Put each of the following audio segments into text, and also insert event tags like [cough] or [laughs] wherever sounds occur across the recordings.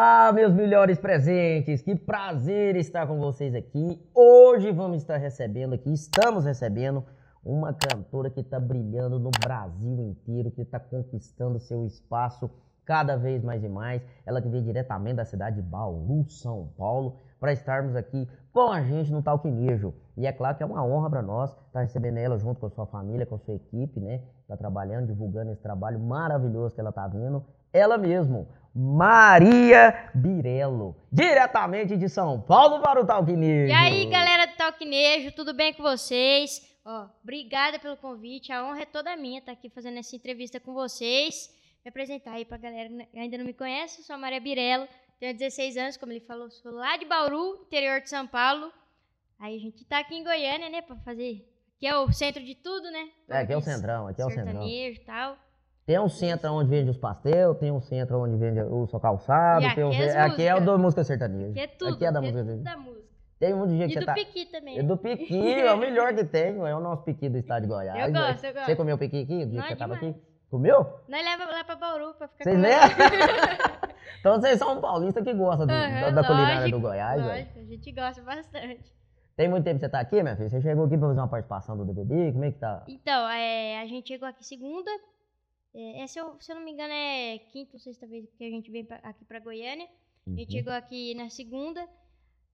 Ah, meus melhores presentes, que prazer estar com vocês aqui. Hoje vamos estar recebendo aqui, estamos recebendo uma cantora que está brilhando no Brasil inteiro, que está conquistando seu espaço cada vez mais e mais. Ela que veio diretamente da cidade de Bauru, São Paulo, para estarmos aqui com a gente no Talquinejo. E é claro que é uma honra para nós estar recebendo ela junto com a sua família, com a sua equipe, né? Está trabalhando, divulgando esse trabalho maravilhoso que ela está vindo. Ela mesmo, Maria Birello, diretamente de São Paulo para o Talquinejo. E aí, galera do Talquinejo, tudo bem com vocês? Ó, obrigada pelo convite, a honra é toda minha estar aqui fazendo essa entrevista com vocês. Me apresentar aí pra galera que ainda não me conhece, eu sou a Maria Birello, tenho 16 anos, como ele falou, sou lá de Bauru, interior de São Paulo. Aí a gente tá aqui em Goiânia, né, pra fazer... Aqui é o centro de tudo, né? É, aqui é o centrão, aqui é o centrão. Sertanejo e tal. Tem um centro onde vende os pastel, tem um centro onde vende o seu calçado, E aqui um... é aqui é o da música sertaneja. Aqui é tudo. Aqui é da aqui música tudo sertaneja. da música. Tem um dia que E você do tá... Piqui também. É do piqui, é o melhor que tem, é o nosso piqui do estado de Goiás. Eu gosto, eu gosto. Você comeu piqui aqui, o dia que você é tava demais. aqui? Comeu? Nós leva lá pra Bauru pra ficar Vocês lembram? [laughs] então vocês são um paulista que gosta do- Aham, da, da culinária do Goiás. Lógico, a gente gosta bastante. Tem muito tempo que você tá aqui, minha filha? Você chegou aqui pra fazer uma participação do DVD? Como é que tá? Então, é, a gente chegou aqui segunda. É, é, se, eu, se eu não me engano, é quinta ou sexta vez que a gente vem pra- aqui pra Goiânia. A gente Uhum. chegou aqui na segunda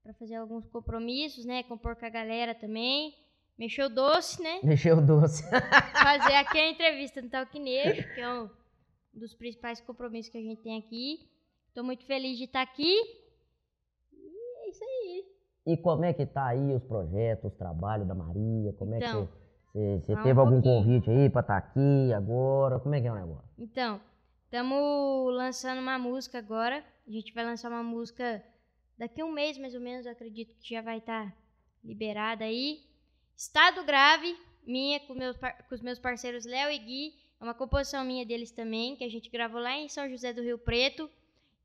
pra fazer alguns compromissos, né? Compor com a galera também. Mexer o doce, né? [laughs] Mexeu o doce. Fazer aqui a entrevista no Talquinejo, que é um dos principais compromissos que a gente tem aqui. Tô muito feliz de estar aqui. E é isso aí. E como é que tá aí os projetos, os trabalhos da Maria? Como é Então, que você, teve algum pouquinho. convite aí pra estar aqui agora? Como é que é o negócio? Então, estamos lançando uma música agora. A gente vai lançar uma música daqui a um mês, mais ou menos. Eu acredito que já vai estar liberada aí. Estado Grave, minha com, meus, com os meus parceiros Léo e Gui. É uma composição minha deles também, que a gente gravou lá em São José do Rio Preto.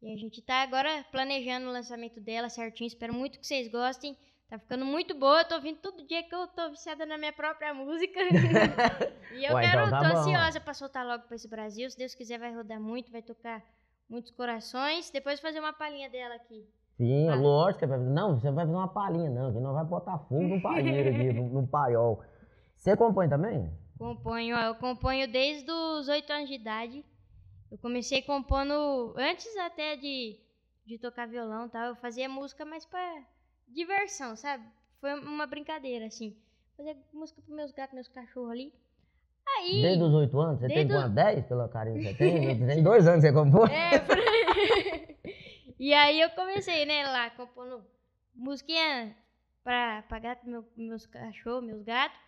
E a gente tá agora planejando o lançamento dela certinho. Espero muito que vocês gostem. Tá ficando muito boa. Eu tô ouvindo todo dia que eu tô viciada na minha própria música. [laughs] e eu Ué, quero, então tá tô bom. ansiosa pra soltar logo pra esse Brasil. Se Deus quiser, vai rodar muito, vai tocar muitos corações. Depois fazer uma palhinha dela aqui. Sim, Ah. lógico. Não, você vai fazer uma palhinha, não. Que não vai botar fogo no palheiro aqui, no, no paiol. Você compõe também? Componho, ó, eu componho desde os oito anos de idade. Eu comecei compondo antes até de, de tocar violão e tal. Eu fazia música mais pra diversão, sabe? Foi uma brincadeira, assim. Fazia música pros meus gatos, meus cachorros ali. Aí. Desde os 8 anos? Você tem Desde o- quanto? 10 pela carinha que você tem? Tem dois anos que você compõe? É, por. [laughs] E aí eu comecei, né, lá, compondo musiquinha pra, pra gato, meu, meus cachorros, meus gatos.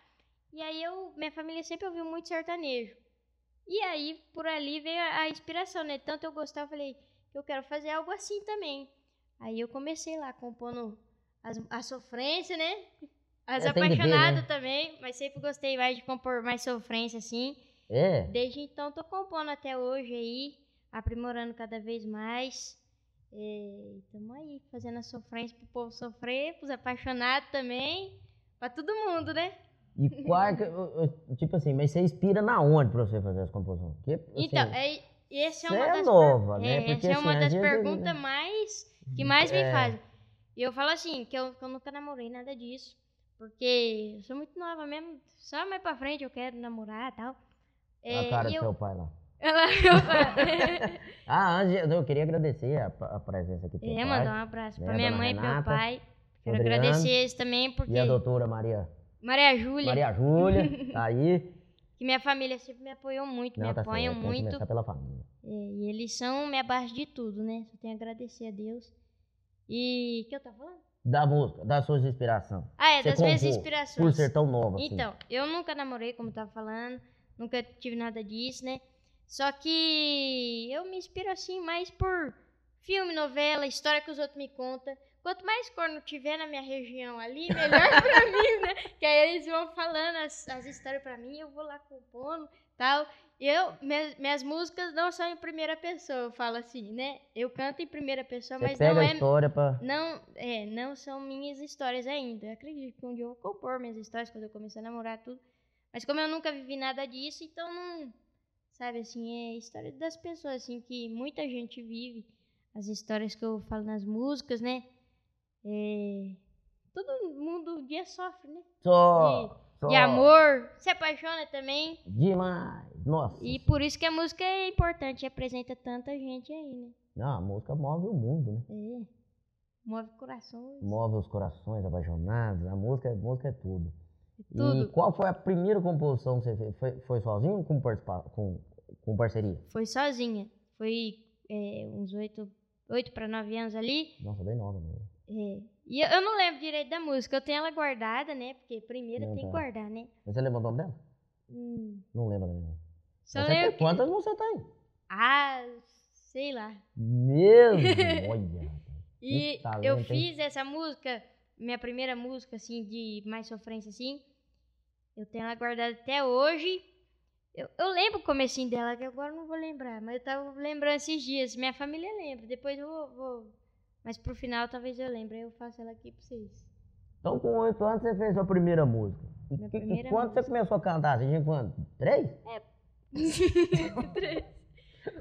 E aí eu, minha família sempre ouviu muito sertanejo. E aí, por ali veio a, a inspiração, né? Tanto eu gostava, eu falei, eu quero fazer algo assim também. Aí eu comecei lá, compondo as, a sofrência, né? As É, apaixonadas né? também, mas sempre gostei mais de compor mais sofrência, assim. É. Desde então tô compondo até hoje aí, aprimorando cada vez mais. É, tamo aí, fazendo a sofrência pro povo sofrer, pros apaixonados também, pra todo mundo, né? E eu- tipo assim, mas você inspira na onde pra você fazer as composições? Porque, assim, Então, é, esse é uma é das nova, per- né? é, Porque, essa é uma assim, das perguntas mais que mais me É. fazem. E eu falo assim, que eu, que eu nunca namorei nada disso. Porque eu sou muito nova mesmo. Só mais pra frente eu quero namorar e tal. a cara e do eu, seu pai lá. [laughs] ela, eu, [laughs] Ah, antes eu queria agradecer a, a presença aqui seu É, mandar um abraço né, pra minha mãe e pro meu pai. Quero Adriano, agradecer eles também, porque E a doutora Maria, Maria Júlia, Maria Júlia, [laughs] tá aí. que minha família sempre me apoiou muito, me Não, tá apoiam certo, tem que muito. pela família. É, e eles são minha base de tudo, né? Só tenho a agradecer a Deus. E. O que eu tava falando? Da música, das suas inspirações. Ah, é, Você das minhas inspirações. Por ser tão nova assim. Então, eu nunca namorei, como eu tava falando, nunca tive nada disso, né? Só que eu me inspiro assim mais por filme, novela, história que os outros me contam. Quanto mais corno tiver na minha região ali, melhor [laughs] pra mim, né? Que aí eles vão falando as, as histórias pra mim, eu vou lá compondo tal. Eu, minhas, minhas músicas não são em primeira pessoa, eu falo assim, né? Eu canto em primeira pessoa, Você mas pega não a é história pra. não, é, não são minhas histórias ainda. Eu acredito que um dia eu vou compor minhas histórias quando eu começar a namorar tudo. Mas como eu nunca vivi nada disso, então não. Sabe assim, é história das pessoas, assim, que muita gente vive. as histórias que eu falo nas músicas, né? É, todo mundo um dia sofre, né? Só. só De amor, se apaixona também. Demais. Nossa. E por isso que a música é importante, representa tanta gente aí, né? Não, a música move o mundo, né? É. Move corações. Move os corações apaixonados. A música, a música é tudo. Tudo. E qual foi a primeira composição que você fez? Foi, foi sozinho ou com, com, com parceria? Foi sozinha. Foi é, uns oito, oito para nove anos ali. Nossa, bem nova mesmo. É. E eu, eu não lembro direito da música. Eu tenho ela guardada, né? Porque primeiro Não, tem que tá. guardar, né? Mas você lembra o nome dela? Hum, Não lembra mesmo. Só Você tem- que- Quantas você tem? Ah, sei lá. Mesmo? [laughs] Olha. E talento, eu hein? fiz essa música, minha primeira música, assim, de mais sofrência, assim. Eu tenho ela guardada até hoje. Eu, eu lembro o comecinho dela, que agora eu não vou lembrar. Mas eu tava lembrando esses dias. Minha família lembra. Depois eu vou... vou- Mas pro final talvez eu lembre. Aí eu faço ela aqui pra vocês. Então, com oito anos, você fez sua primeira música. E, Minha que- e primeira quando você música. começou a cantar? Você tinha quanto? Três? [laughs]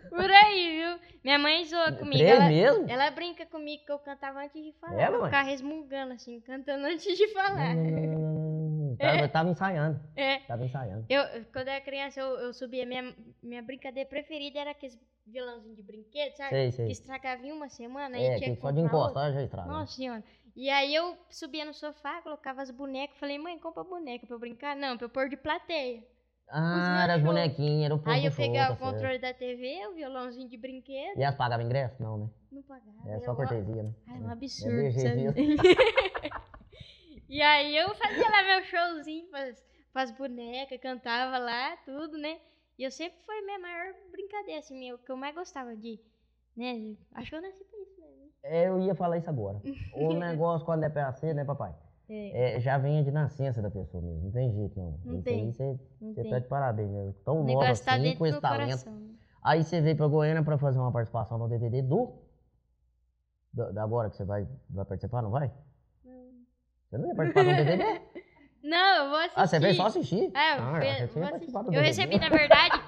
Por aí, viu? Minha mãe zoa comigo. Três Ela, mesmo? ela brinca comigo que eu cantava antes de falar. É, eu ficava resmungando, assim, cantando antes de falar. Não, não, não, não, não. Tava, ensaiando. É. Tava ensaiando. Eu, quando eu era criança, eu, eu subia. Minha, minha brincadeira preferida era aqueles violãozinhos de brinquedo, sabe? Sei, sei. Que estragava em uma semana É, e tinha que que só de comprar outro. encostar já estraga. Nossa senhora. E aí eu subia no sofá, colocava as bonecas. Falei, mãe, compra boneca pra eu brincar. Não, pra eu pôr de plateia. Ah, meus era as bonequinhas, era o povo aí eu pegava tá o controle da TV, o violãozinho de brinquedo. E elas pagavam ingresso? Não, né? Não pagava. É só cortesia, né? Ai, um É. absurdo. jeito [laughs] e aí eu fazia lá meu showzinho pras, bonecas, cantava lá, tudo, né? E eu sempre foi minha maior brincadeira, assim, minha- o que eu mais gostava de. Né? Acho que eu nasci pra isso mesmo. É, Eu ia falar isso agora. [laughs] O negócio, quando é pra ser, né, papai? É, já vem de nascença da pessoa mesmo. Não tem jeito, não. Não isso tem. aí você, não você tem. tá de parabéns mesmo. Tão nova tá assim, com esse talento. coração. Aí você veio pra Goiânia pra fazer uma participação no DVD do. do- Da agora que você vai, vai participar, não vai? Você não ia participar do DVD? [laughs] Não, eu vou assistir. Ah, você veio só assistir? É, eu, ah, você vou assistir. eu DVD. recebi, na verdade,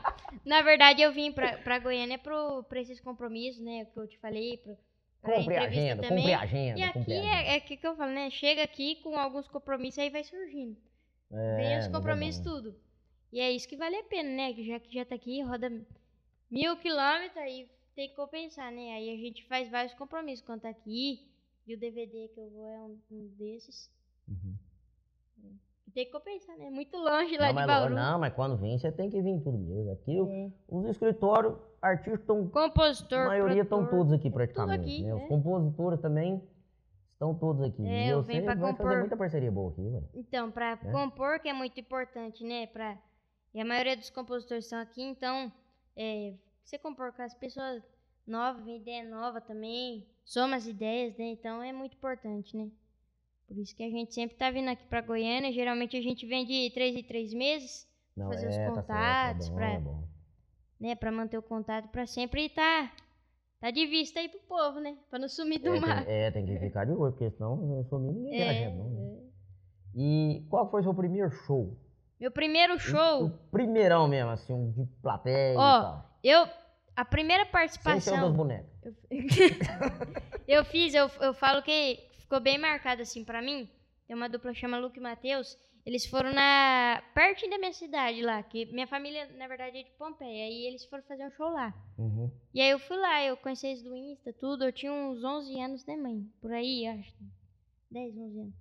na verdade, eu vim pra, pra Goiânia pro, pra esses compromissos, né, que eu te falei, pro, Cumpre a agenda, também. cumpre a agenda. E aqui é, é que eu falo, né? Chega aqui com alguns compromissos, aí vai surgindo. É, Vem os é compromissos tudo. E é isso que vale a pena, né? Que já que já tá aqui, roda mil quilômetros, aí tem que compensar, né? Aí a gente faz vários compromissos quando tá aqui. E o DVD que eu vou é um, um desses. Uhum. E tem que compensar, né? Muito longe lá Não, de Bauru. não, mas quando vem, você tem que vir tudo mesmo. Aqui É. os escritórios, artistas estão. Compositor, A maioria estão todos aqui praticamente. aqui, né? Os é. compositores também estão todos aqui. É, e eu venho pra compor. fazer muita parceria boa aqui, ué. Então, pra Né? compor, que é muito importante, né? Pra... E a maioria dos compositores estão aqui, então, é, você compor com as pessoas novas, ideia nova também, soma as ideias, né? Então é muito importante, né? Por isso que a gente sempre tá vindo aqui pra Goiânia. Geralmente a gente vem de três em três meses, Não, Fazer os é, tá contatos certo, é bom, pra- é bom. né? Pra manter o contato, pra sempre tá, tá de vista aí pro povo, né? Pra não sumir do É, mapa. tem, é, tem que ficar de olho, porque senão não sumir ninguém É, gente, não. né? é. E qual foi o seu primeiro show? Meu primeiro O show, primeirão mesmo, assim, um de plateia Ó, e eu. A primeira Sem ser o participação. das bonecas. Eu, [laughs] eu fiz, eu, eu falo que ficou bem marcado assim pra mim. Tem uma dupla que chama Luke e Matheus. Eles foram na pertinho da minha cidade lá, que minha família, na verdade, é de Pompeia. Aí eles foram fazer um show lá. Uhum. E aí eu fui lá, eu conheci eles do Insta, tudo. Eu tinha uns 11 anos, né, mãe? Por aí, acho. 10, 11 anos.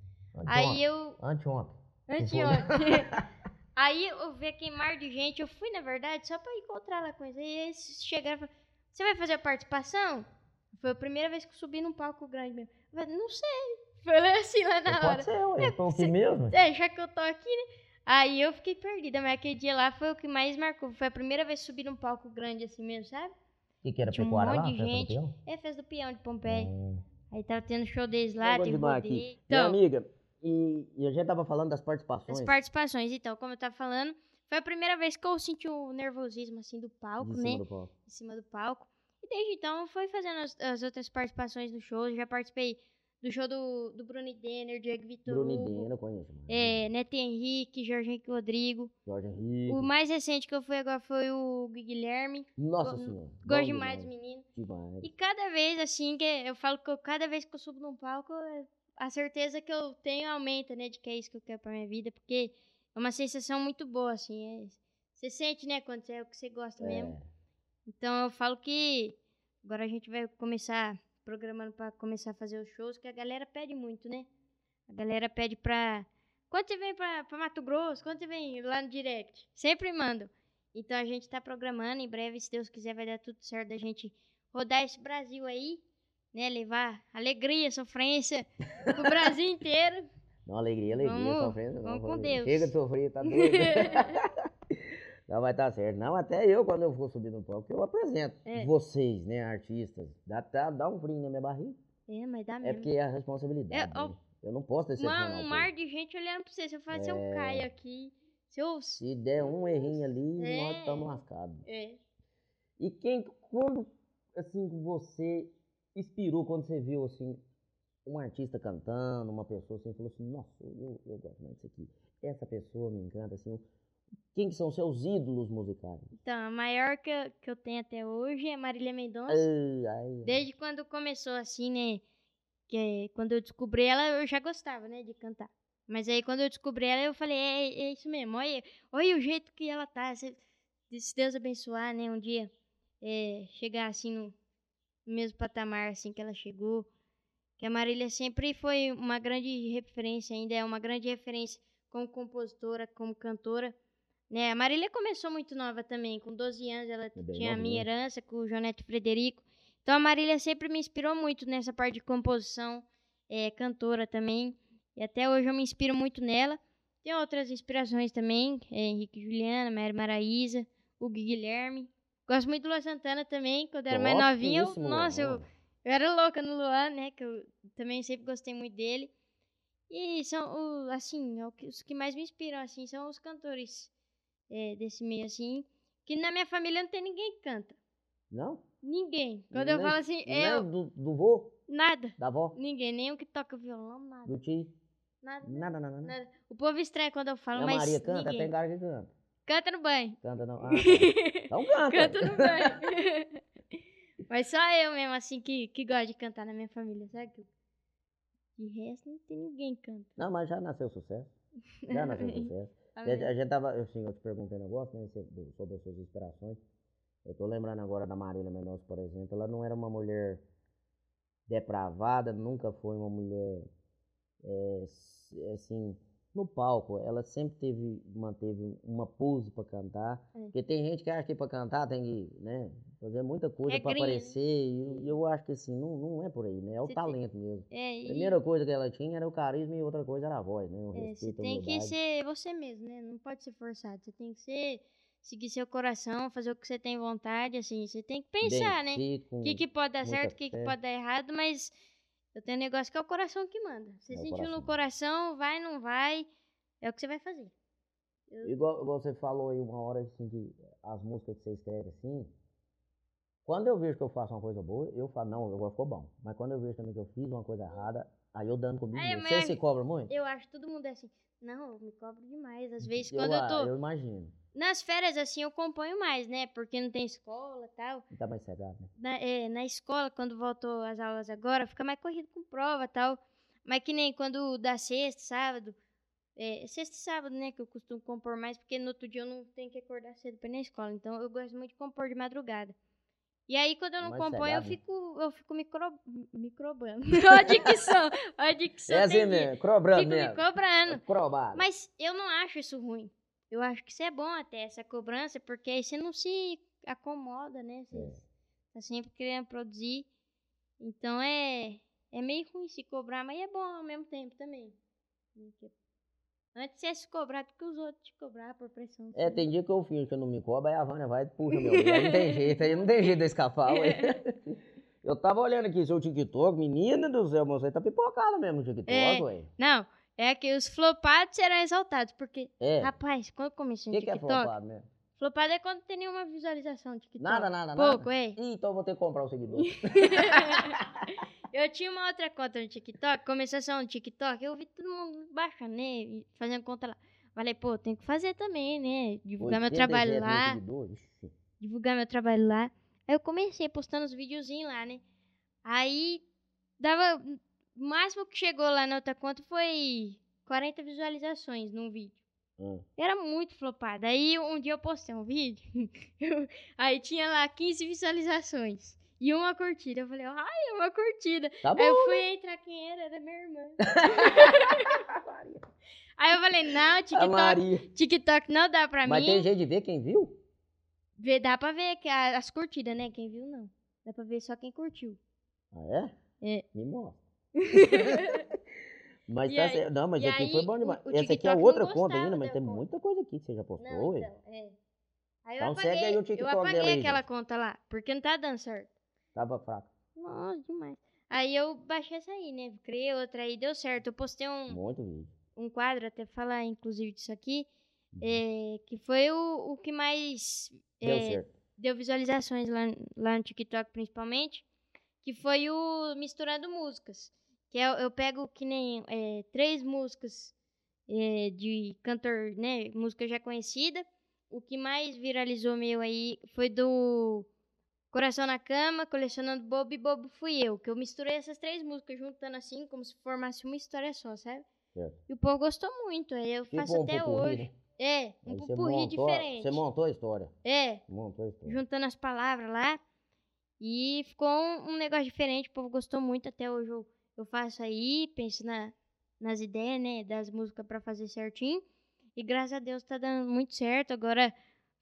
Aí eu. Anteontem. Anteontem. [laughs] aí eu vi aquele mar de gente. Eu fui, na verdade, só pra encontrar lá com eles. Aí eles chegaram e falaram: Você vai fazer a participação? Foi a primeira vez que eu subi num palco grande mesmo. Falei, não sei. Falei assim lá na hora. Pode ser, ué. Eu tô aqui mesmo. É, já que eu tô aqui, né? Aí eu fiquei perdida, mas aquele dia lá foi o que mais marcou. Foi a primeira vez que subi num palco grande assim mesmo, sabe? O que, que era Tinha um pecuária lá? monte de gente. Peão? É, festa do peão de Pompeia. Hum. Aí tava tendo show deles lá, teve demais rodeio. Minha Então, amiga, e, e a gente tava falando das participações. as participações, então, como eu tava falando, foi a primeira vez que eu senti o nervosismo assim do palco, de né? cima do palco. em cima do palco. E desde então foi fazendo as, as outras participações no show. Já participei do show do, do Bruno Denner, Diego Vitor Bruno Hugo, Denner, eu conheço. mano. é, Neto Henrique, Jorge Henrique Rodrigo. Jorge Henrique. O mais recente que eu fui agora foi o Guilherme. Nossa senhora. Gosto demais do menino. Demais. E cada vez, assim, que eu falo que eu- cada vez que eu subo num palco, é- a certeza que eu tenho aumenta, né? De que é isso que eu quero pra minha vida. Porque é uma sensação muito boa, assim. é- você sente, né? Quando é o que você gosta mesmo. Então eu falo que agora a gente vai começar programando pra começar a fazer os shows, que a galera pede muito, né? A galera pede pra. Quando você vem pra, pra Mato Grosso? Quando você vem lá no direct? Sempre mandam. Então a gente tá programando, em breve, se Deus quiser, vai dar tudo certo da gente rodar esse Brasil aí, né? Levar alegria, sofrência pro [laughs] Brasil inteiro. Não, alegria, alegria. Vamos- sofrendo, não, vamos com vamos- Deus. Chega de sofrer, tá doido. [laughs] não, vai estar certo. Não, até eu, quando eu for subir no palco, eu apresento É. vocês, né, artistas. Dá, dá, dá um frio na minha barriga. É, mas dá É mesmo. porque é a responsabilidade. É, ó, né? Eu não posso decepcionar Uma- o um mar de gente olhando pra você. Se eu falar, se eu É. caio aqui, se eu. Se der um errinho ali, É. nós estamos lascados. É. E quem, quando, assim, você inspirou, quando você viu, assim, um artista cantando, uma pessoa assim, falou assim, nossa, eu, eu gosto mais disso aqui. Essa pessoa me encanta, assim. Quem que são seus ídolos musicais? Então, a maior que eu, que eu tenho até hoje é Marília Mendonça. Ai, ai, Desde quando começou assim, né? Que quando eu descobri ela, eu já gostava, né? De cantar. Mas aí quando eu descobri ela, eu falei, é, é isso mesmo. Olha, olha o jeito que ela tá. Se, se Deus abençoar, né? Um dia é, chegar assim no mesmo patamar assim que ela chegou. Que a Marília sempre foi uma grande referência, ainda é uma grande referência como compositora, como cantora. Né? A Marília começou muito nova também, com 12 anos ela bem tinha a minha herança com o Joneto Frederico. Então a Marília sempre me inspirou muito nessa parte de composição, é, cantora também. E até hoje eu me inspiro muito nela. Tem outras inspirações também, é, Henrique Juliana, Mary Maraísa, o Guilherme. Gosto muito do Luan Santana também, quando eu era mais novinha. eu- Topíssimo, nossa, eu, eu era louca no Luan, né? Que eu também sempre gostei muito dele. E são, o- assim, é os que mais me inspiram, assim, são os cantores é, desse meio, assim. Que na minha família não tem ninguém que canta. Não? Ninguém. Quando eu Nem- falo assim, nem eu. do, do vô, Nada. da avó, Ninguém. Nem o que toca violão, nada. do tio? Nada. Nada, nada, nada. nada. O povo estranha quando eu falo, a mas. Maria canta, ninguém. tem cara que canta. Canta no banho. Canta não. [laughs] Ah, tá. Então canta. Canta no banho. [laughs] mas só eu mesmo, assim, que, que gosta de cantar na minha família, sabe? De resto, não tem ninguém que canta. Não, mas já nasceu sucesso. Já nasceu [laughs] sucesso. A gente, a gente tava, assim, eu te perguntei um negócio, né, sobre as suas inspirações. Eu tô lembrando agora da Marília Mendonça, por exemplo. Ela não era uma mulher depravada, nunca foi uma mulher, é, s- assim, no palco. Ela sempre teve, manteve uma pose pra cantar. É. Porque tem gente que acha que pra cantar tem que, né, fazer muita coisa pra Regrinha, né? aparecer. E eu acho que, assim, não, não é por aí, né? É o Você tem- talento mesmo. É, A e- primeira coisa que ela tinha era o carisma e outra coisa era a voz, né? O É, você respeito, a tem que ser você mesmo, né? Não pode ser forçado. Você tem que ser, seguir seu coração, fazer o que você tem vontade, assim. Você tem que Bem pensar, né? feito, com- O que, que pode dar certo, o que, que pode dar errado, mas eu tenho um negócio que é o coração que manda. Você É sentiu no coração. coração, vai, não vai, é o que você vai fazer. Igual, igual você falou aí uma hora assim que as músicas que você escreve assim. Quando eu vejo que eu faço uma coisa boa, eu falo, não, agora ficou bom. Mas quando eu vejo também que eu fiz uma coisa errada, aí eu dando comigo. Mas- Você se cobra muito? Eu acho que todo mundo é assim. Não, eu me cobro demais. Às vezes, eu, quando eu tô eu imagino. nas férias, assim, eu componho mais, né? Porque não tem escola e tal. Tá mais cegado, né? na, é, na escola, quando voltou as aulas agora, fica mais corrido com prova e tal. Mas que nem quando dá sexta, sábado. É, sexta e sábado, né? Que eu costumo compor mais, porque no outro dia eu não tenho que acordar cedo pra ir na escola. Então eu gosto muito de compor de madrugada. E aí, quando eu não Mais componho, eu fico, eu fico micro, microbando. Olha [laughs] a dicção. Olha a dicção. É assim mesmo, cobrando Fico me mesmo. cobrando. Crobado. Mas eu não acho isso ruim. Eu acho que isso é bom até, essa cobrança, porque aí você não se acomoda, né? Você É. tá sempre querendo produzir. Então é, é meio ruim se cobrar, mas é bom ao mesmo tempo também. Antes você se cobrar do que os outros te cobrar por pressão. É, tem dia que eu finjo que eu não me cobro, aí a Vânia vai e puxa meu. Aí não tem jeito, aí não tem jeito de escapar. ué. [laughs] Eu tava olhando aqui seu TikTok, menina do céu, você tá pipocada mesmo no TikTok, É. ué. Não, é que os flopados serão exaltados, porque, É. rapaz, quando começou O que, que é TikTok, flopado mesmo? flopado é quando tem nenhuma visualização no TikTok. Nada, nada, Pouco, nada. é. Ih, então eu vou ter que comprar o seguidor. [laughs] Eu tinha uma outra conta no TikTok, começou a ser um TikTok, eu vi todo mundo baixando, né? Fazendo conta lá. Falei, pô, tem que fazer também, né? Divulgar meu 87 trabalho lá. divulgar meu trabalho lá. Aí eu comecei postando os videozinhos lá, né? Aí dava. O máximo que chegou lá na outra conta foi 40 visualizações num vídeo. Ah. Era muito flopado. Aí um dia eu postei um vídeo, [laughs] aí tinha lá 15 visualizações. E uma curtida. Eu falei, ai, uma curtida. Tá bom. Aí eu fui entrar quem era, era minha irmã. [laughs] aí eu falei, não, TikTok. TikTok não dá pra Mas mim. tem jeito de ver quem viu? Vê, dá pra ver as curtidas, né? Quem viu, não. Dá pra ver só quem curtiu. Ah, é? É. Me mostra. [laughs] mas tá aí- certo. Não, mas aqui aí, foi bom o- demais. o Essa aqui é outra conta ainda, mas tem conta. muita coisa aqui que você já postou, Não, então, é. Aí Então eu segue apaguei, aí o eu TikTok dela apaguei aí, aquela gente. conta lá, porque não tá dando certo. Tava fraco. Nossa, demais. Aí eu baixei essa aí, né? Criei outra aí, deu certo. Eu postei um, Muito vídeo. um quadro, até falar inclusive disso aqui, Uhum. é, que foi o, o que mais Deu é, certo. deu visualizações lá, lá no TikTok principalmente, que foi o Misturando Músicas. Que eu, eu pego que nem é, três músicas é, de cantor, né? Música já conhecida. O que mais viralizou meu aí foi do Coração na Cama, Colecionando Bobo e Bobo Fui Eu. Que eu misturei essas três músicas juntando assim, como se formasse uma história só, sabe? Certo. E o povo gostou muito, aí eu Tipo faço um até pupurri, hoje. né? É, um pupurri diferente. Você montou a história. É, Montou a história. juntando as palavras lá. E ficou um, um negócio diferente, o povo gostou muito. Até hoje eu, eu faço aí, penso na, nas ideias, né, das músicas pra fazer certinho. E graças a Deus tá dando muito certo. Agora,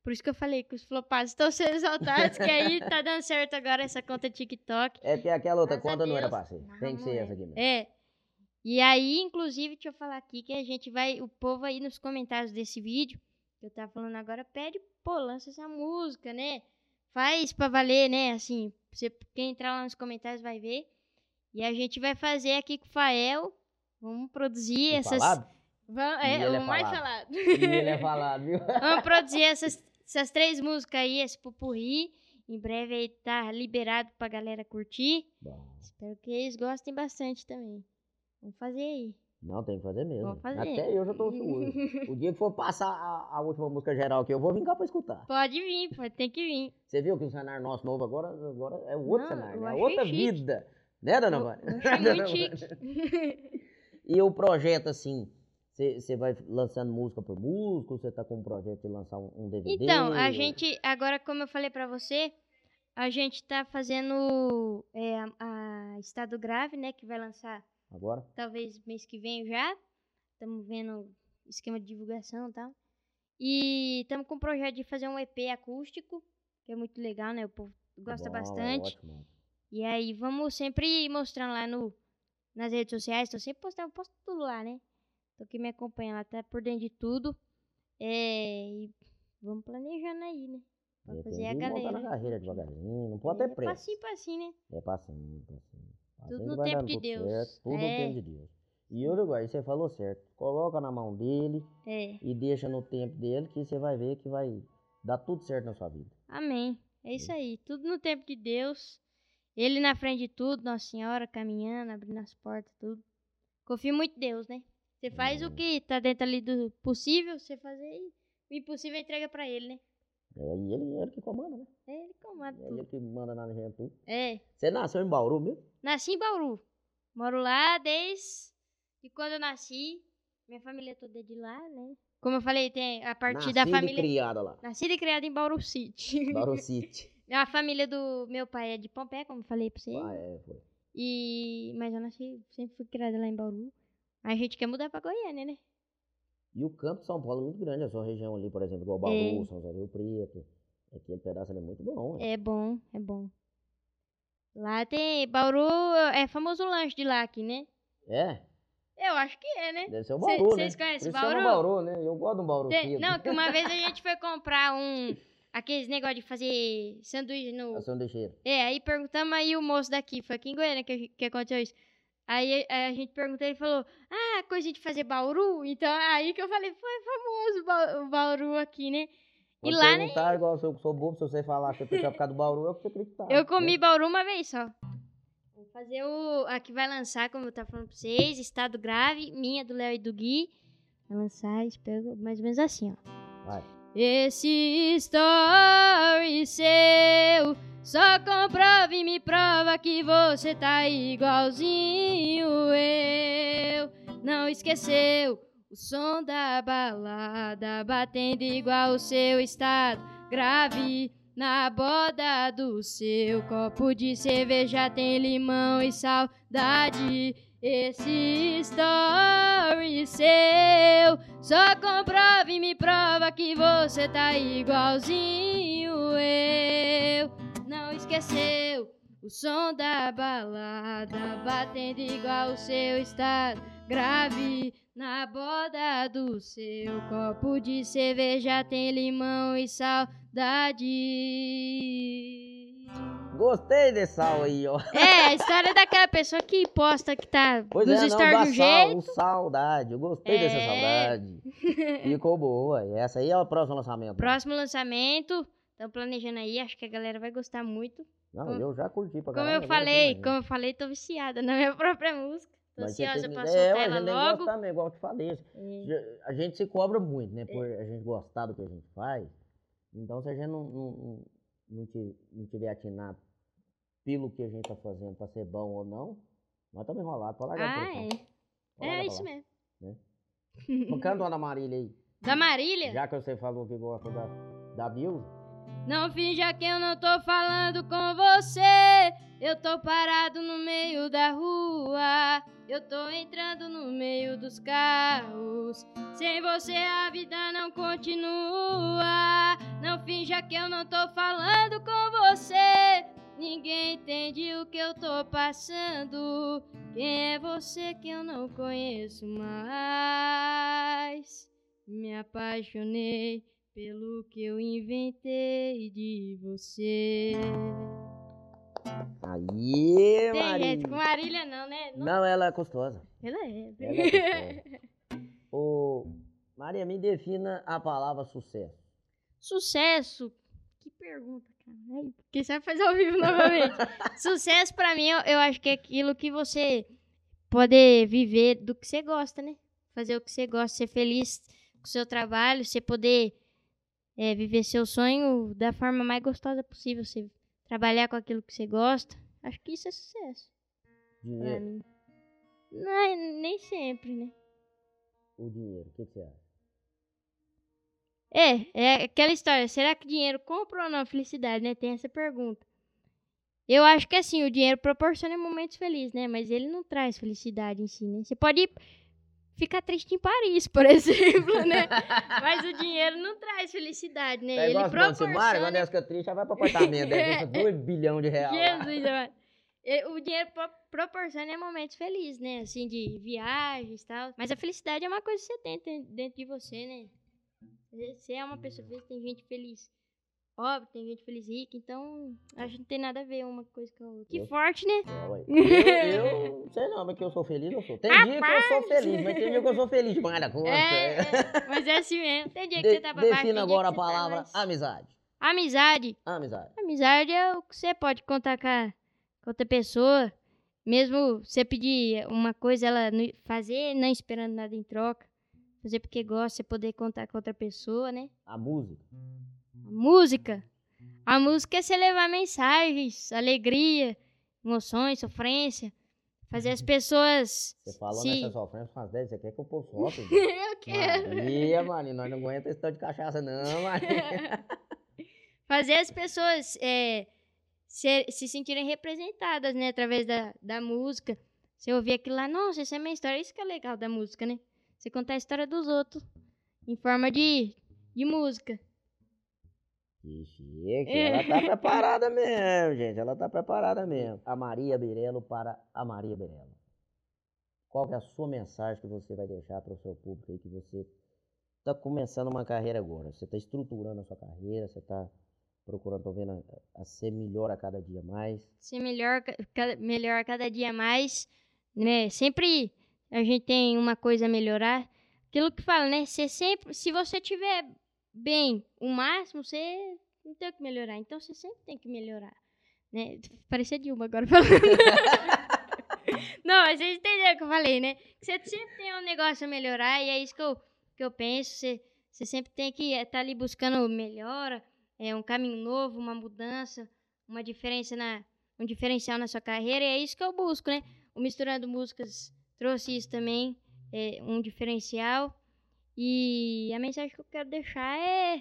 por isso que eu falei que os flopados estão sendo exaltados, que aí tá dando certo agora essa conta TikTok. É que aquela outra conta não era. Não, Tem que ser é. essa aqui mesmo. É. E aí, inclusive, deixa eu falar aqui que a gente vai, o povo aí nos comentários desse vídeo, que eu tava falando agora, pede, pô, lança essa música, né? Faz pra valer, né? Assim, você, quem entrar lá nos comentários vai ver. E a gente vai fazer aqui com o Fael. Vamos produzir Tem essas. falado? Vamos, E é, ele é o mais falado. falado. E ele é falado, viu? [laughs] Vamos produzir essas, essas três músicas aí, esse pupurri. Em breve aí tá liberado pra galera curtir. Bom, Espero que eles gostem bastante também. Vamos fazer aí. não, tem que fazer mesmo. Vamos fazer. Até eu já tô ansioso. O dia que for passar a, a última música geral aqui, eu vou vir cá pra escutar. Pode vir, pode ter que vir. Você viu que o cenário nosso novo agora, agora é o outro Não, cenário, eu é outra chique. vida. Né, dona Vânia? muito [laughs] chique. E o projeto, assim, você vai lançando música por música, ou você tá com um projeto de lançar um, um DVD? Então, a gente, agora como eu falei pra você, a gente tá fazendo é, a, a Estado Grave, né, que vai lançar Agora? talvez mês que vem já. Estamos vendo esquema de divulgação e tal. E estamos com o projeto de fazer um EP acústico, que é muito legal, né? O povo gosta Bom, é bastante. ótimo. E aí vamos sempre mostrando lá no, nas redes sociais. Tô sempre postando, posto tudo lá, né? Tô aqui me acompanhando lá, tá por dentro de tudo. É, e vamos planejando aí, né? Pra tem fazer a galera. na carreira devagarzinho, não pode ter é pressa. passinho, passinho, né? É passinho, passinho. Tudo no tempo de Deus. Certo, tudo É. no tempo de Deus. E Uruguai, você falou certo. Coloca na mão dele É. e deixa no tempo dele que você vai ver que vai dar tudo certo na sua vida. Amém. É isso aí. Tudo no tempo de Deus. Ele na frente de tudo, Nossa Senhora caminhando, abrindo as portas, tudo. Confio muito em Deus, né? Você faz o que tá dentro ali do possível, você fazer e o impossível entrega pra ele, né? É e ele, ele que comanda, né? É ele comanda É ele que manda na gente tudo. É. Você nasceu em Bauru mesmo? Nasci em Bauru. Moro lá desde de quando eu nasci. Minha família toda é de lá, né? Como eu falei, tem a partir da Nascida e família. criada lá. Nascida e criada em Bauru City. [laughs] Bauru City. [laughs] a família do meu pai é de Pompé, como eu falei pra você. Ah, é, foi. E... Mas eu nasci, sempre fui criada lá em Bauru. A gente quer mudar pra Goiânia, né? E o campo de São Paulo é muito grande. A sua região ali, por exemplo, igual Bauru, É. São José do Preto. Aquele pedaço ali é muito bom. ué. É bom, é bom. Lá tem. Bauru é famoso o lanche de lá aqui, né? É? Eu acho que é, né? Deve ser o Bauru, né? Cês conhecem isso chama Bauru? Bauru, né? Eu gosto do Bauru Tem- Cedo. não, que uma vez a [laughs] gente foi comprar um. Aqueles negócio de fazer sanduíche no. A sanduicheira. É, aí perguntamos aí o moço daqui, foi aqui em Goiânia que, que aconteceu isso. Aí a, a gente perguntou, ele falou, ah, coisa de fazer Bauru? Então aí que eu falei, foi famoso o Bauru aqui, né? E lá, né? igual se eu sou bobo, se você falar que eu tenho que ficar do Bauru, eu que você acreditar. Eu comi Bauru uma vez só. fazer o. A que vai lançar, como eu tava falando pra vocês, Estado Grave, minha, do Léo e do Gui. Vai lançar, espero mais ou menos assim, ó. Vai. Esse story seu só comprova e me prova que você tá igualzinho eu. Não esqueceu o som da balada batendo igual o seu estado grave. Na boda do seu copo de cerveja tem limão e saudade. Esse story seu só comprova e me prova que você tá igualzinho eu. Não esqueceu o som da balada batendo igual o seu estado grave. Na boda do seu copo de cerveja tem limão e saudade. Gostei desse sal aí, ó. É, a história daquela pessoa que posta que tá [laughs] Pois nos é, não, stories de um sal, jeito. saudade. Eu gostei dessa É. saudade. [laughs] Ficou boa. E essa aí é o próximo lançamento. Próximo lançamento, estão planejando aí, acho que a galera vai gostar muito. Não, como- eu já curti pra Como caralho. eu falei, como eu falei, tô viciada na minha [laughs] própria música. Tô Mas ansiosa tem- pra é, soltar a ela logo. gostar mesmo, igual eu te falei. É. A gente se cobra muito, né? Por a gente gostar do que a gente faz. Então, se a gente não, não, não, não não tiver atinado pelo que a gente tá fazendo pra ser bom ou não, nós estamos enrolados. Pode largar a Ah, é. Pode É largar isso lá. mesmo. Canta uma da Marília aí. Da Marília? Já que você falou que gosta da, da Bills, Não finja que eu não tô falando com você. Eu tô parado no meio da rua. Eu tô entrando no meio dos carros. Sem você a vida não continua. Não finja que eu não tô falando com você. Ninguém entende o que eu tô passando. Quem é você que eu não conheço mais? Me apaixonei pelo que eu inventei de você. Aí, Tem gente com Marília. Marília não, né? Não, Não, ela é gostosa. Ela é. Ela é gostosa. [laughs] Ô, Maria, me defina a palavra sucesso. Sucesso. Que pergunta, cara. Ai, Quem sabe fazer ao vivo novamente. [laughs] Sucesso pra mim, eu, eu acho que é aquilo que você poder viver do que você gosta, né? Fazer o que você gosta, ser feliz com o seu trabalho, você poder é, viver seu sonho da forma mais gostosa possível. Você trabalhar com aquilo que você gosta. Acho que isso é sucesso pra Dinheiro. mim. Não, é- nem sempre, né? O dinheiro, o que, que você acha? É, é aquela história. Será que dinheiro compra ou não a felicidade, né? Tem essa pergunta. Eu acho que assim, o dinheiro proporciona momentos felizes, né? Mas ele não traz felicidade em si, né? Você pode ficar triste em Paris, por [laughs] exemplo, né? Mas o dinheiro não traz felicidade, né? É ele igual de Mário, quando proporciona... ela fica triste, ela vai pro apartamento, custa 2 bilhões de reais. Jesus, O dinheiro pro- proporciona momentos felizes, né? Assim, de viagens e tal. Mas a felicidade é uma coisa que você tem dentro de você, né? Você é uma pessoa feliz, tem gente feliz. Óbvio, tem gente feliz rica, então acho que não tem nada a ver uma coisa com a outra. Que Eu- forte, né? É. [laughs] Eu, eu sei não, mas que eu sou feliz, eu sou. Tem dia que eu sou feliz, mas tem dia que eu sou feliz demais da [laughs] conta. É, é, mas é assim mesmo. Tem dia que De- você tá pra baixo, defina agora a tá palavra mais- amizade. Amizade. Amizade. Amizade é o que você pode contar com, a, com outra pessoa. Mesmo você pedir uma coisa, ela fazer, não esperando nada em troca. Fazer porque gosta, você poder contar com outra pessoa, né? A música. A música. A música é você levar mensagens, alegria, emoções, sofrência. Fazer as [laughs] pessoas. Você falou se- nessa sofrência umas 10, você quer que o povo sofra? Eu [laughs] quero. Maria, mano, nós não aguentamos esse tanto de cachaça não, [laughs] Maria. fazer as pessoas é, se, se sentirem representadas, né? Através da, da música. Você ouvir aquilo lá, nossa, essa é minha história. Isso que é legal da música, né? Você contar a história dos outros em forma de, de música. Chique, ela tá preparada [laughs] mesmo, gente. Ela tá preparada mesmo. A Maria Birelo para a Maria Birelo. Qual que é a sua mensagem que você vai deixar para o seu público aí que você tá começando uma carreira agora? Você tá estruturando a sua carreira, você tá procurando, tô vendo, a, a ser melhor a cada dia mais. Ser melhor, melhor a cada dia mais, né? Sempre a gente tem uma coisa a melhorar. Aquilo que fala, né? Você sempre, se você tiver bem o máximo, você não tem o que melhorar. Então você sempre tem que melhorar, né? [laughs] Parecia Dilma agora falando. [laughs] mas vocês entenderam o que eu falei, né? Você sempre tem um negócio a melhorar e é isso que eu, que eu penso. Você, você sempre tem que estar ali buscando melhora, é, um caminho novo, uma mudança, uma diferença na, um diferencial na sua carreira. E é isso que eu busco, né? O Misturando Músicas trouxe isso também, é, um diferencial. E a mensagem que eu quero deixar é,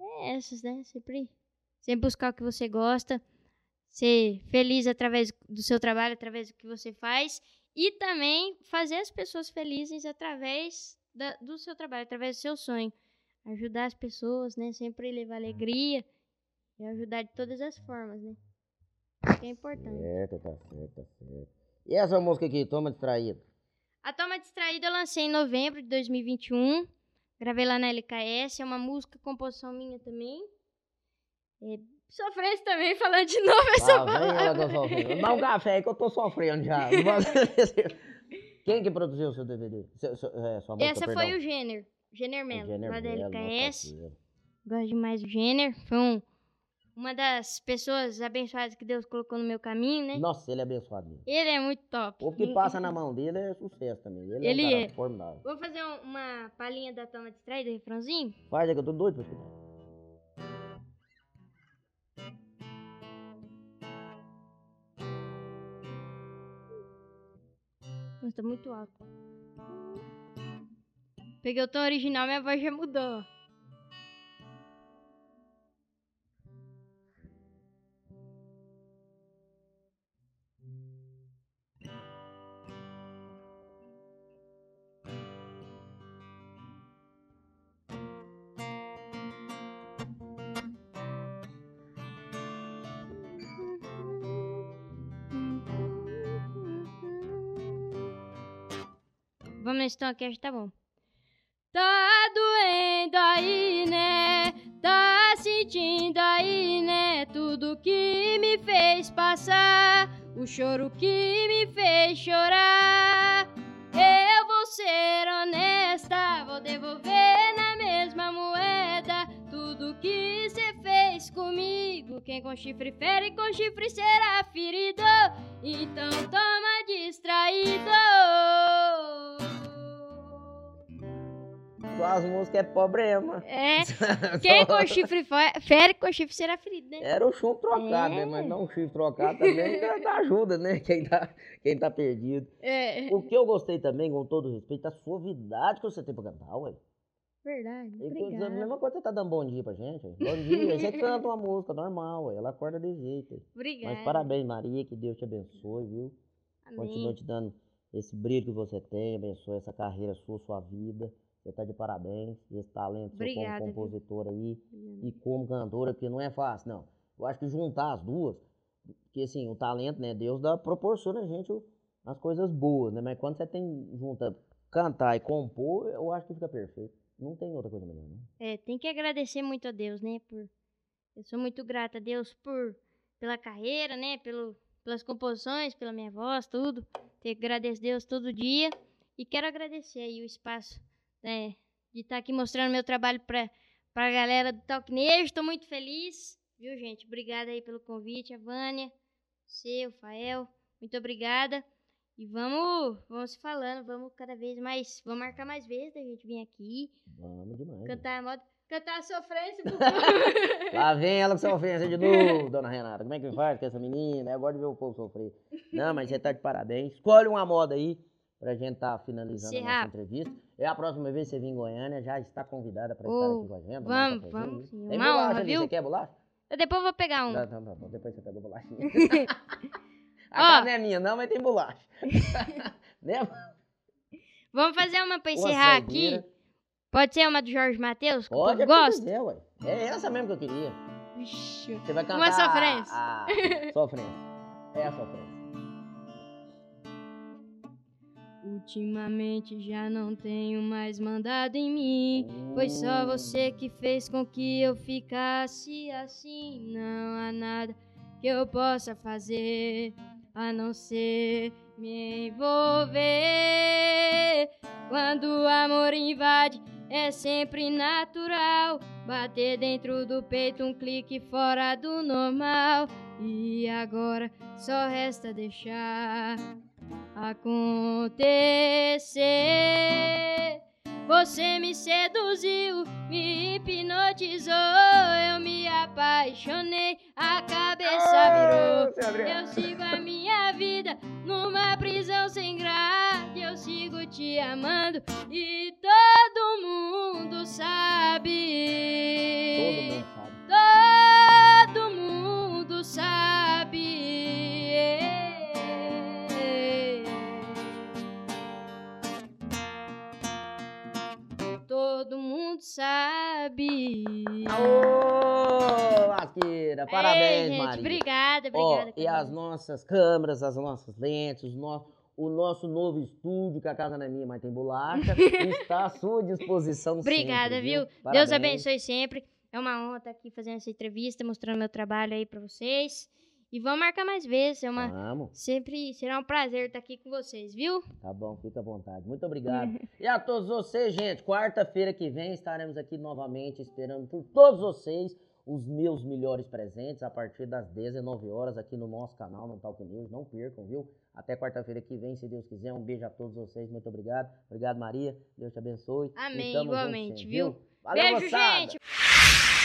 é essas, né? Sempre, sempre buscar o que você gosta, ser feliz através do seu trabalho, através do que você faz, e também fazer as pessoas felizes através da, do seu trabalho, através do seu sonho. Ajudar as pessoas, né? Sempre levar alegria e ajudar de todas as formas, né? Isso que é importante. Certo, tá certo, tá certo. E essa música aqui, Toma Distraído? A Toma Distraída eu lancei em novembro de 2021. Gravei lá na LKS. É uma música, composição minha também. É, sofrência também, falando de [laughs] novo essa Ah, palavra. eu sofrendo. Dá um café aí que eu tô sofrendo já. [laughs] [laughs] Quem que produziu o seu DVD? Seu, seu, é, sua música, Essa perdão. foi o Gêner. Gêner Jenner lá da Mello, LKS. Gosto demais do Gêner. Foi um- uma das pessoas abençoadas que Deus colocou no meu caminho, né? Nossa, ele é abençoado mesmo. Ele é muito top. O que passa na mão dele é sucesso também. Ele, Ele é um é. formidável. Vou fazer um- uma palhinha da Toma Distraída, refrãozinho? Faz aí que eu tô doido pra escutar. Nossa, tá muito alto. Peguei o tom original, minha voz já mudou. Vamos nesse tom aqui, acho que tá bom. Tá doendo aí, né? Tá sentindo aí, né? Tudo que me fez passar, o choro que me fez chorar. Eu vou ser honesta, vou devolver na mesma moeda tudo que cê fez comigo. Quem com chifre fere, com chifre será ferido. Então toma Suas músicas é problema. É, [laughs] quem com chifre fe- fere, com chifre será ferido, né? Era o chumbo trocado, né? É. Mas não o chifre trocado também dá, [laughs] ajuda, né? Quem tá, quem tá perdido. É, O que eu gostei também, com todo respeito, a suavidade que você tem pra cantar, ué. verdade. E que- A Obrigada. mesma coisa você tá dando bom dia pra gente. ué. Bom dia. Você [laughs] canta uma música normal, ué. Ela acorda de jeito. ué. Obrigada. Mas parabéns, Maria. Que Deus te abençoe, viu? Continua Amém. te dando esse brilho que você tem, abençoe essa carreira sua, sua vida. Você tá de parabéns. Esse talento Obrigada, como compositora aí e como cantora, porque não é fácil, não. Eu acho que juntar as duas, porque assim, o talento, né, Deus dá, proporciona a gente as coisas boas, né? Mas quando você tem junta cantar e compor, eu acho que fica perfeito. Não tem outra coisa melhor, não. É, tem que agradecer muito a Deus, né? Por... Eu sou muito grata a Deus por pela carreira, né? Pelo, pelas composições, pela minha voz, tudo. Que agradecer a Deus todo dia. E quero agradecer aí o espaço, né? De estar aqui mostrando meu trabalho pra, pra galera do Talquinejo. Estou muito feliz, viu, gente? Obrigada aí pelo convite, a Vânia, você, o Fael. Muito obrigada. E vamos, vamos se falando, vamos cada vez mais, vamos marcar mais vezes da gente vir aqui. Vamos demais. Cantar a moda. Cantar a sofrência pro [laughs] Lá vem ela com ofensa de novo, dona Renata. Como é que faz com essa menina? Eu gosto de ver o povo sofrer. Não, mas você tá de parabéns. Escolhe uma moda aí pra gente tá finalizando a nossa entrevista. É a próxima vez que você vir em Goiânia, já está convidada pra Oh, estar aqui com a gente. vamos, cafezinho. vamos sim. Tem Uma bolacha honra, ali, viu? Você quer bolacha? Eu depois vou pegar um. Tá, tá bom. Depois você pega a bolachinha. [laughs] a casa não é minha não, mas tem bolacha. [laughs] né? Vamos fazer uma pra Uma encerrar aqui. Pode ser uma do Jorge Matheus, que Pode, o o que gosta? quiser, ué. É essa mesmo que eu queria. Vixe. Você vai cantar Uma sofrência. A, a [laughs] sofrência. É a sofrência. Ultimamente já não tenho mais mandado em mim. Foi só Hum. você que fez com que eu ficasse assim. Não há nada que eu possa fazer a não ser me envolver. Quando o amor invade, é sempre natural. Bater dentro do peito um clique fora do normal. E agora só resta deixar acontecer. Você me seduziu, me hipnotizou, eu me apaixonei, a cabeça virou. Eu sigo a minha vida numa prisão sem grade, eu sigo te amando e todo mundo sabe. Todo sabe. Aô, Lasqueira, parabéns, Ei, gente, Maria. Obrigada, Ó, obrigada. e as nossas câmeras, as nossas lentes, o, no- o nosso novo estúdio, que a casa não é minha, mas tem bolacha, [laughs] está à sua disposição Obrigada, sempre, viu? Deus Parabéns. abençoe sempre. É uma honra estar aqui fazendo essa entrevista, mostrando meu trabalho aí pra vocês. E vamos marcar mais vezes. É uma Vamos, sempre será um prazer estar aqui com vocês, viu? tá bom, fica à vontade. Muito obrigado. [laughs] e a todos vocês, gente, quarta-feira que vem estaremos aqui novamente esperando por todos vocês os meus melhores presentes a partir das 19 horas aqui no nosso canal, no Talk News. Não percam, viu? Até quarta-feira que vem, se Deus quiser. Um beijo a todos vocês. Muito obrigado. Obrigado, Maria. Deus te abençoe. Amém, igualmente, sempre, viu? Valeu, Beijo, moçada. gente!